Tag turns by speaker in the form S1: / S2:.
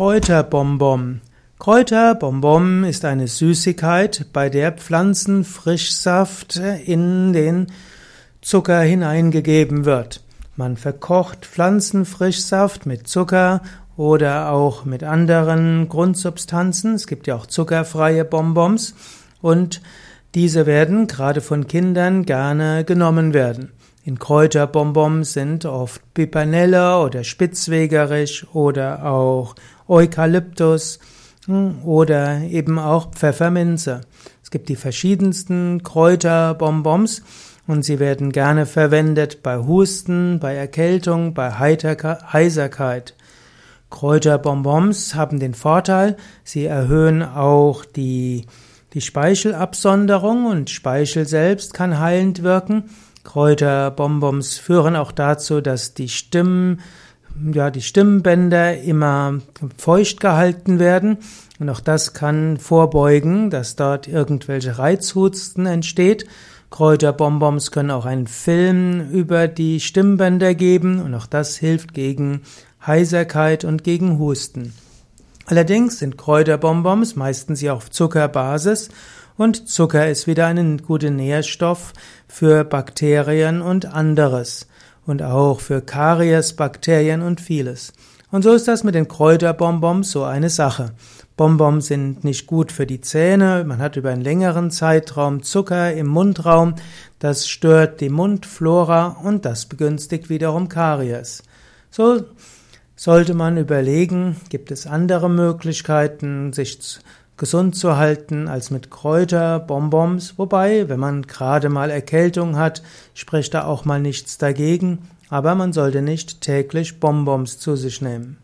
S1: Kräuterbonbon. Kräuterbonbon ist eine Süßigkeit, bei der Pflanzenfrischsaft in den Zucker hineingegeben wird. Man verkocht Pflanzenfrischsaft mit Zucker oder auch mit anderen Grundsubstanzen. Es gibt ja auch zuckerfreie Bonbons und diese werden gerade von Kindern gerne genommen werden. In Kräuterbonbons sind oft Pipanelle oder Spitzwegerich oder auch Eukalyptus hm, oder eben auch Pfefferminze. Es gibt die verschiedensten Kräuterbonbons und sie werden gerne verwendet bei Husten, bei Erkältung, bei Heiserkeit. Kräuterbonbons haben den Vorteil, sie erhöhen auch die, die Speichelabsonderung und Speichel selbst kann heilend wirken. Kräuterbonbons führen auch dazu, dass die Stimmen, ja, die Stimmbänder immer feucht gehalten werden. Und auch das kann vorbeugen, dass dort irgendwelche Reizhusten entsteht. Kräuterbonbons können auch einen Film über die Stimmbänder geben und auch das hilft gegen Heiserkeit und gegen Husten. Allerdings sind Kräuterbonbons meistens ja auf Zuckerbasis und Zucker ist wieder ein guter Nährstoff für Bakterien und anderes und auch für Kariesbakterien und vieles. Und so ist das mit den Kräuterbonbons so eine Sache. Bonbons sind nicht gut für die Zähne, man hat über einen längeren Zeitraum Zucker im Mundraum, das stört die Mundflora und das begünstigt wiederum Karies. So sollte man überlegen, gibt es andere Möglichkeiten, sich gesund zu halten als mit Kräuterbonbons, wobei, wenn man gerade mal Erkältung hat, spricht da auch mal nichts dagegen, aber man sollte nicht täglich Bonbons zu sich nehmen.